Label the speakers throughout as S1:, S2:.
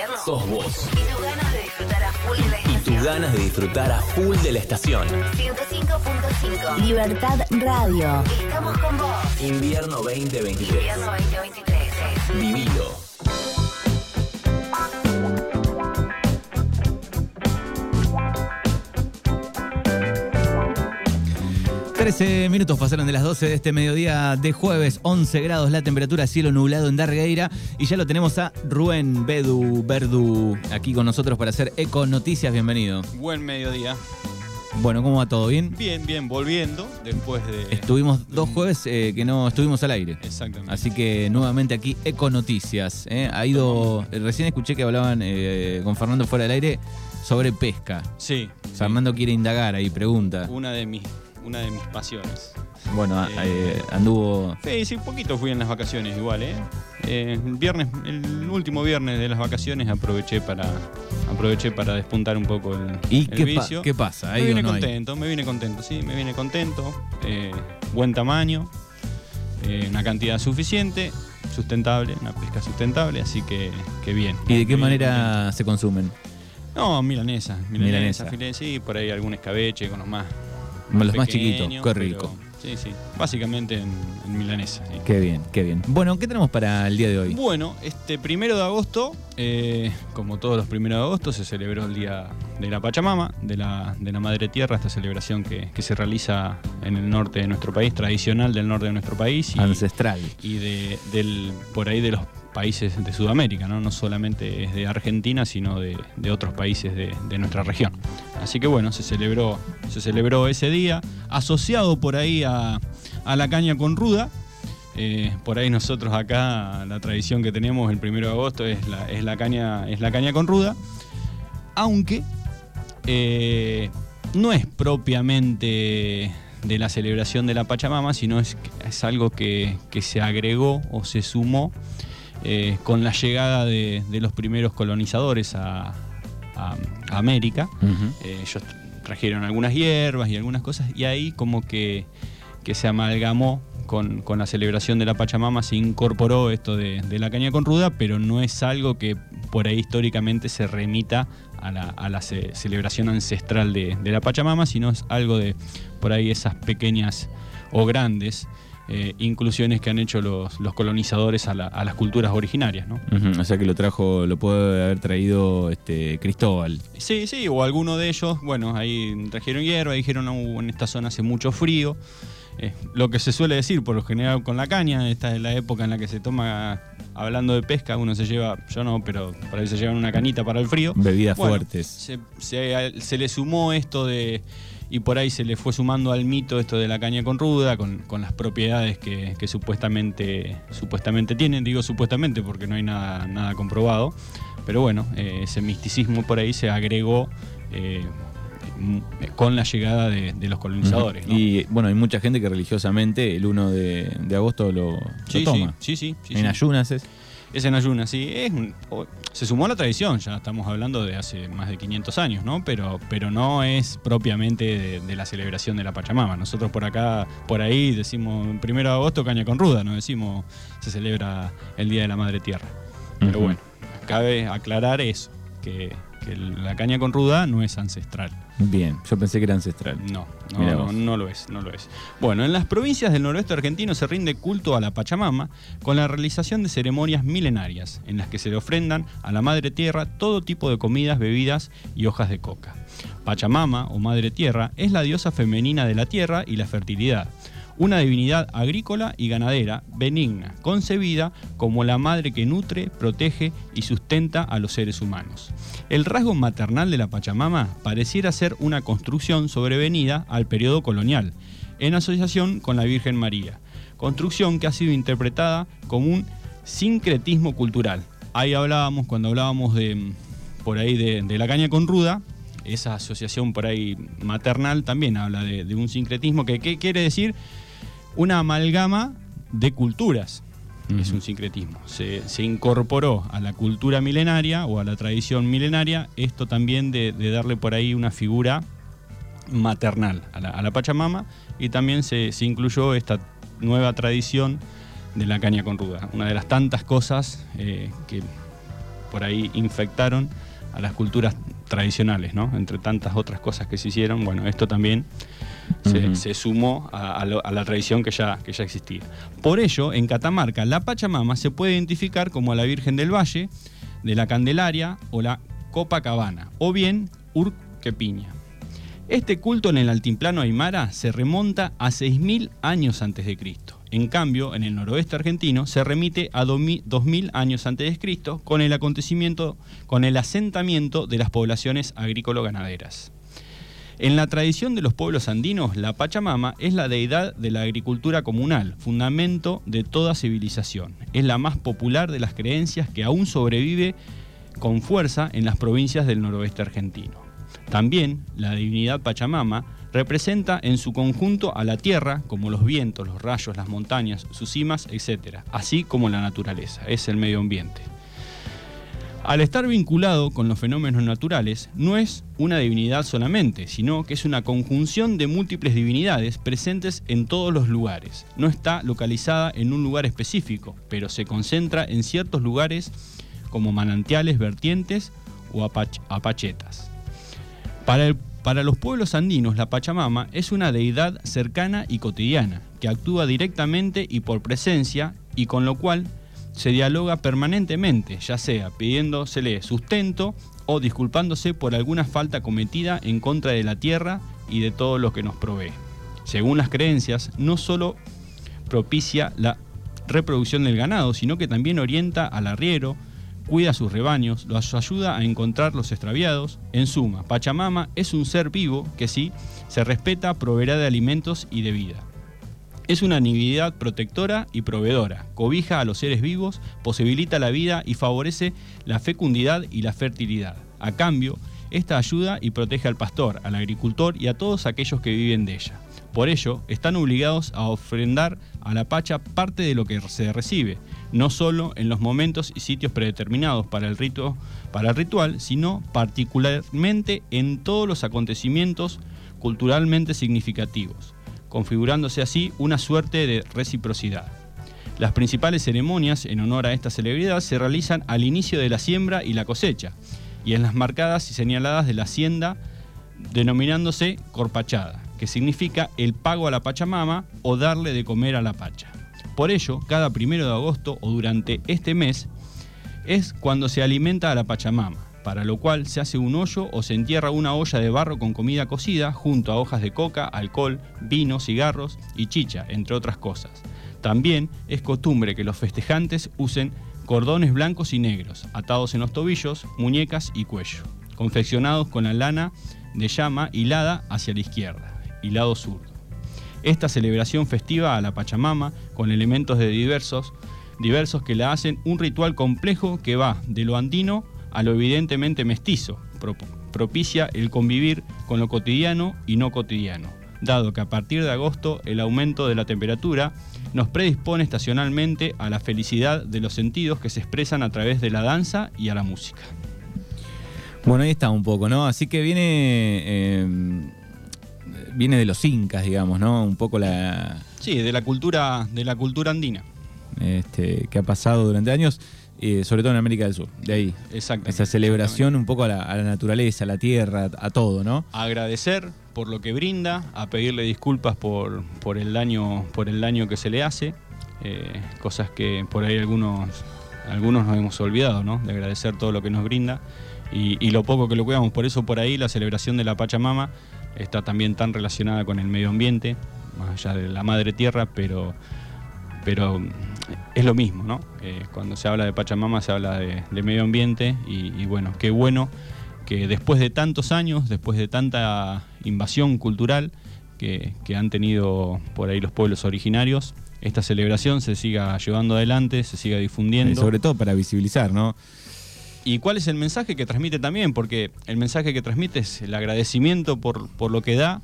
S1: invierno
S2: sos vos.
S1: y tus ganas de disfrutar a full de la
S2: Y tus
S1: estación.
S2: ganas de disfrutar a full de la estación.
S1: 105.5.
S3: Libertad Radio.
S1: Estamos con vos.
S2: Invierno 2023.
S1: Invierno 2023.
S2: Vivilo.
S4: 13 minutos pasaron de las 12 de este mediodía de jueves, 11 grados la temperatura, cielo nublado en Dargueira y ya lo tenemos a Rubén Bedu Verdu aquí con nosotros para hacer Eco Noticias, bienvenido.
S5: Buen mediodía.
S4: Bueno, ¿cómo va todo? ¿Bien?
S5: Bien, bien, volviendo después de.
S4: Estuvimos dos jueves eh, que no estuvimos al aire.
S5: Exactamente.
S4: Así que nuevamente aquí Eco Noticias. ¿eh? Ha ido, recién escuché que hablaban eh, con Fernando fuera del aire sobre pesca.
S5: Sí. sí.
S4: Fernando quiere indagar ahí, pregunta.
S5: Una de mis, una de mis pasiones.
S4: Bueno, a-
S5: Eh,
S4: eh, anduvo...
S5: Sí, sí, un poquito fui en las vacaciones igual, ¿eh? Eh, el viernes, el último viernes de las vacaciones aproveché para aproveché para despuntar un poco el,
S4: ¿Y
S5: el
S4: qué, pa- qué pasa? ¿Hay
S5: Me vine
S4: no hay?
S5: contento, me vine contento, sí, me vine contento. eh, buen tamaño, eh, una cantidad suficiente, sustentable, una pesca sustentable, así que, que bien.
S4: ¿Y de qué manera se consumen?
S5: No, milanesa,
S4: Milanesa.
S5: milanesa, sí, por ahí algún escabeche con los más,
S4: Los más chiquitos, qué
S5: pero-
S4: rico.
S5: Sí, sí, básicamente en, en milanesa. sí.
S4: Qué bien, qué bien. Bueno, ¿qué tenemos para el día de hoy?
S5: Bueno, este primero de agosto, eh, como todos los primeros de agosto, se celebró el Día de la Pachamama, de la, de la Madre Tierra, esta celebración que, que se realiza en el norte de nuestro país, tradicional del norte de nuestro país. Y,
S4: Ancestral.
S5: y de, del, por ahí de los países de Sudamérica, ¿no? no solamente es de Argentina, sino de, de otros países de, de nuestra región. Así que bueno, se celebró, se celebró ese día, asociado por ahí a, a la caña con ruda. Eh, por ahí nosotros acá, la tradición que tenemos el primero de agosto es la, es la, caña, es la caña con ruda, aunque eh, no es propiamente de la celebración de la Pachamama, sino es, es algo que, que se agregó o se sumó eh, con la llegada de, de los primeros colonizadores a, a- a América. Eh, ellos trajeron algunas hierbas y algunas cosas y ahí como que, que se amalgamó con, con la celebración de la Pachamama, se incorporó esto de, de la caña con ruda, pero no es algo que por ahí históricamente se remita a la, a la ce- celebración ancestral de, de la Pachamama, sino es algo de por ahí esas pequeñas o grandes eh, inclusiones que han hecho los, los colonizadores a, la- a las culturas originarias. ¿no?
S4: O sea que lo trajo, lo puede haber traído este Cristóbal.
S5: Sí, sí, o alguno de ellos, bueno, ahí trajeron hierba, dijeron, "Uh, en esta zona hace mucho frío. Eh, lo que se suele decir por lo general con la caña, esta es la época en la que se toma, hablando de pesca, uno se lleva, yo no, pero por ahí se llevan una canita para el frío.
S4: Bebidas
S5: Bueno,
S4: fuertes.
S5: Se, se- se le sumó esto de, y por ahí se le fue sumando al mito esto de la caña con ruda, con, con las propiedades que, que supuestamente, supuestamente tienen, digo supuestamente porque no hay nada, nada comprobado, pero bueno, eh, ese misticismo por ahí se agregó eh, con la llegada de, de los colonizadores. ¿no?
S4: Y bueno, hay mucha gente que religiosamente el 1 de, de agosto lo, lo
S5: sí,
S4: toma.
S5: sí, sí, sí, sí,
S4: en
S5: sí.
S4: ayunas es.
S5: Es en ayunas, sí. Es se sumó a la tradición, ya estamos hablando de hace más de 500 años, ¿no? Pero, pero no es propiamente de, de la celebración de la Pachamama. Nosotros por acá, por ahí decimos primero de agosto caña con ruda, no decimos se celebra el Día de la Madre Tierra. Pero bueno, cabe aclarar eso, que, que la caña con ruda no es ancestral.
S4: Bien, yo pensé que era ancestral.
S5: No, no, no, no lo es, no lo es. Bueno, en las provincias del noroeste argentino se rinde culto a la Pachamama con la realización de ceremonias milenarias en las que se le ofrendan a la Madre Tierra todo tipo de comidas, bebidas y hojas de coca. Pachamama o Madre Tierra es la diosa femenina de la tierra y la fertilidad, una divinidad agrícola y ganadera benigna, concebida como la madre que nutre, protege y sustenta a los seres humanos. El rasgo maternal de la Pachamama pareciera ser una construcción sobrevenida al periodo colonial, en asociación con la Virgen María, construcción que ha sido interpretada como un sincretismo cultural. Ahí hablábamos, cuando hablábamos de mm, por ahí de, la caña con ruda, esa asociación por ahí maternal también habla de, de un sincretismo que ¿qué quiere decir una amalgama de culturas. Es un sincretismo. Se, se incorporó a la cultura milenaria o a la tradición milenaria esto también de, de darle por ahí una figura maternal a la, a la Pachamama y también se, se incluyó esta nueva tradición de la caña con ruda. Una de las tantas cosas eh, que por ahí infectaron a las culturas tradicionales, ¿no? Entre tantas otras cosas que se hicieron, bueno, esto también se, sumó a, a lo- a la tradición que ya, que ya existía. Por ello, en Catamarca, la Pachamama se puede identificar como la Virgen del Valle, de la Candelaria o la Copacabana, o bien Urquepiña. Este culto en el altiplano aymara se remonta a 6.000 años antes de Cristo. En cambio, en el noroeste argentino se remite a 2000 2.000 años antes de Cristo con el acontecimiento, con el asentamiento de las poblaciones agrícola-ganaderas. En la tradición de los pueblos andinos, la Pachamama es la deidad de la agricultura comunal, fundamento de toda civilización. Es la más popular de las creencias que aún sobrevive con fuerza en las provincias del noroeste argentino. También la divinidad Pachamama representa en su conjunto a la tierra, como los vientos, los rayos, las montañas, sus cimas, etc., así como la naturaleza, es el medio ambiente. Al estar vinculado con los fenómenos naturales, no es una divinidad solamente, sino que es una conjunción de múltiples divinidades presentes en todos los lugares. No está localizada en un lugar específico, pero se concentra en ciertos lugares como manantiales, vertientes o apach- apachetas. Para, para los pueblos andinos, la Pachamama es una deidad cercana y cotidiana, que actúa directamente y por presencia, y con lo cual se dialoga permanentemente, ya sea pidiéndosele sustento o disculpándose por alguna falta cometida en contra de la tierra y de todo lo que nos provee. Según las creencias, no solo propicia la reproducción del ganado, sino que también orienta al arriero, cuida sus rebaños, los ayuda a encontrar los extraviados. En suma, Pachamama es un ser vivo que sí se respeta, proveerá de alimentos y de vida. Es una divinidad protectora y proveedora, cobija a los seres vivos, posibilita la vida y favorece la fecundidad y la fertilidad. A cambio, esta ayuda y protege al pastor, al agricultor y a todos aquellos que viven de ella. Por ello, están obligados a ofrendar a la Pacha parte de lo que se recibe, no solo en los momentos y sitios predeterminados para el, rito, para el ritual, sino particularmente en todos los acontecimientos culturalmente significativos, configurándose así una suerte de reciprocidad. Las principales ceremonias en honor a esta celebridad se realizan al inicio de la siembra y la cosecha, y en las marcadas y señaladas de la hacienda, denominándose corpachada, que significa el pago a la Pachamama o darle de comer a la Pacha. Por ello, cada primero de agosto o durante este mes es cuando se alimenta a la Pachamama, para lo cual se hace un hoyo o se entierra una olla de barro con comida cocida junto a hojas de coca, alcohol, vino, cigarros y chicha, entre otras cosas. También es costumbre que los festejantes usen cordones blancos y negros, atados en los tobillos, muñecas y cuello, confeccionados con la lana de llama hilada hacia la izquierda y lado zurdo. Esta celebración festiva a la Pachamama, con elementos de diversos, diversos que la hacen un ritual complejo que va de lo andino a lo evidentemente mestizo, pro- propicia el convivir con lo cotidiano y no cotidiano, dado que a partir de agosto el aumento de la temperatura nos predispone estacionalmente a la felicidad de los sentidos que se expresan a través de la danza y a la música.
S4: Bueno, ahí está un poco, ¿no? Así que viene. eh, viene de los incas, digamos, ¿no? Un poco la.
S5: Sí, de la cultura, de la cultura andina.
S4: este, que ha pasado durante años, eh, sobre todo en América del Sur. De ahí.
S5: Exacto.
S4: Esa celebración un poco a la, a la naturaleza, a la tierra, a todo, ¿no?
S5: a agradecer por lo que brinda, a pedirle disculpas por, por el daño, por el daño que se le hace, eh, cosas que por ahí algunos, algunos nos hemos olvidado, ¿no? De agradecer todo lo que nos brinda y, y lo poco que lo cuidamos. Por eso por ahí la celebración de la Pachamama está también tan relacionada con el medio ambiente, más allá de la madre tierra, pero pero es lo mismo, ¿no? Eh, cuando se habla de Pachamama se habla de, de medio ambiente y, y bueno, qué bueno que después de tantos años, después de tanta invasión cultural que, que han tenido por ahí los pueblos originarios, esta celebración se siga llevando adelante, se siga
S4: Eh,
S5: difundiendo.
S4: sobre todo para visibilizar, ¿no?
S5: ¿Y cuál es el mensaje que transmite también? Porque el mensaje que transmite es el agradecimiento por, por lo que da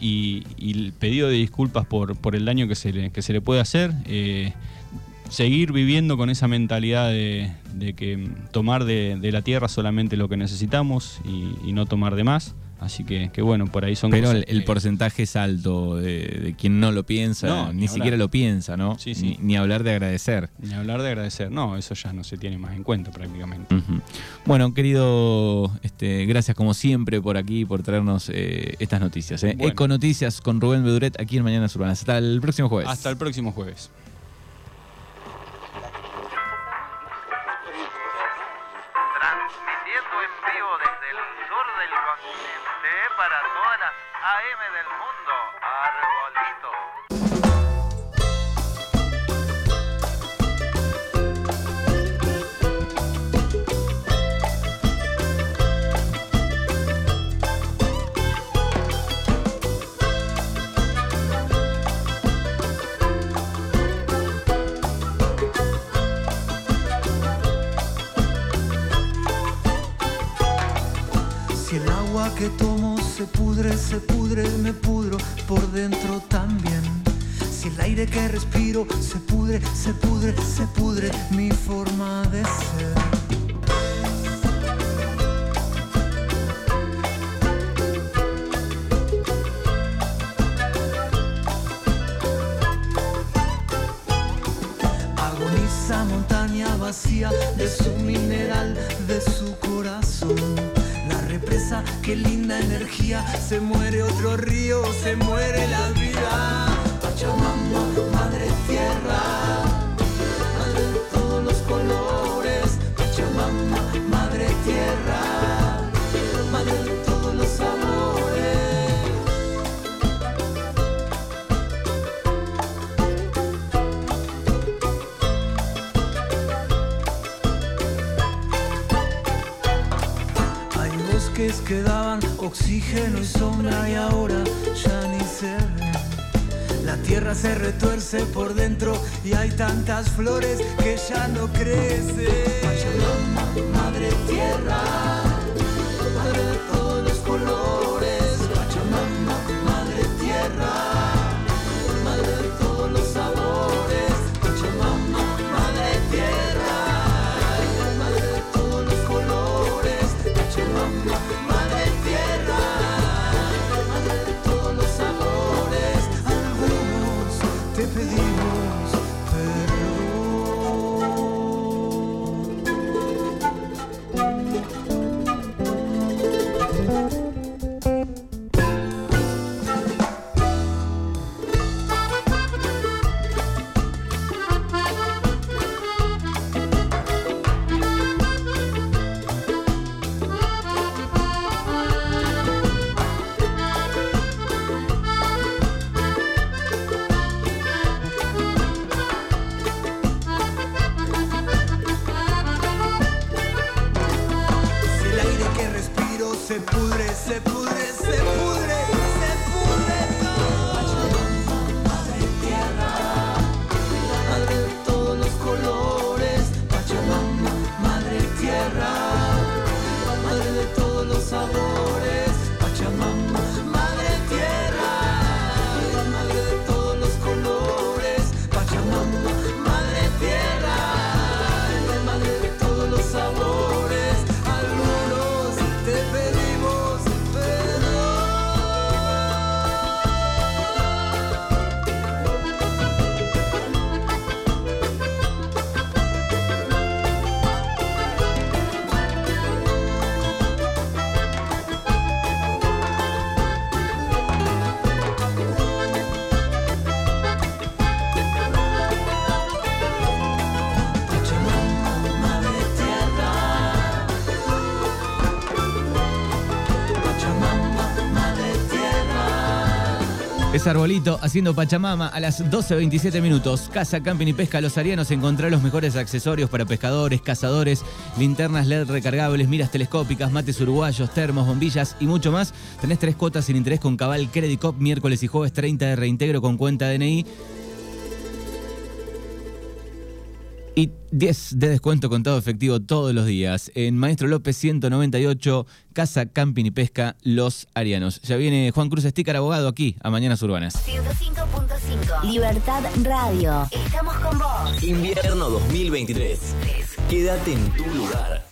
S5: y, y el pedido de disculpas por, por el daño que se le, que se le puede hacer. eh, seguir viviendo con esa mentalidad de, de que tomar de, de la tierra solamente lo que necesitamos y, y no tomar de más. Así que, que bueno, por ahí son
S4: Pero
S5: cosas
S4: el,
S5: que-
S4: porcentaje es alto de, de quien no lo piensa,
S5: No,
S4: ni
S5: ni
S4: siquiera lo piensa, ¿no?
S5: Sí, sí.
S4: Ni, ni hablar de agradecer.
S5: Ni hablar de agradecer. No, eso ya no se tiene más en cuenta prácticamente.
S4: Bueno, querido, este, gracias como siempre por aquí, por traernos eh, estas noticias. ¿eh?
S5: Bueno.
S4: Eco Noticias con Rubén Beduret aquí en Mañanas Urbanas. Hasta el próximo jueves.
S5: Hasta el próximo jueves.
S6: Para todas las AM del mundo.
S7: Que tomo se pudre, se pudre, me pudro por dentro también. Si el aire que respiro se pudre, se pudre, se pudre mi forma de ser. Agoniza montaña vacía de qué linda energía. Se muere otro río, se muere la vida. Pachamama, madre tierra, bosques que daban oxígeno y sombra y ahora ya ni se ven. La tierra se retuerce por dentro y hay tantas flores que ya no crecen. Madre tierra, se pudre, se pudre, se pudre,
S4: Es Arbolito haciendo Pachamama a las 12.27 minutos. Casa, Camping y Pesca Los Arianos. Encontrar los mejores accesorios para pescadores, cazadores, linternas LED recargables, miras telescópicas, mates uruguayos, termos, bombillas y mucho más. Tenés tres cuotas sin interés con Cabal Credit Cop, miércoles y jueves 30 de reintegro con cuenta DNI. Y 10 de descuento contado efectivo todos los días. En Maestro López 198, Casa, Camping y Pesca Los Arianos. Ya viene Juan Cruz Estícar, abogado, aquí a Mañanas Urbanas.
S1: 105.5.
S3: Libertad Radio.
S1: Estamos con vos.
S2: Invierno 2023. Quédate en tu lugar.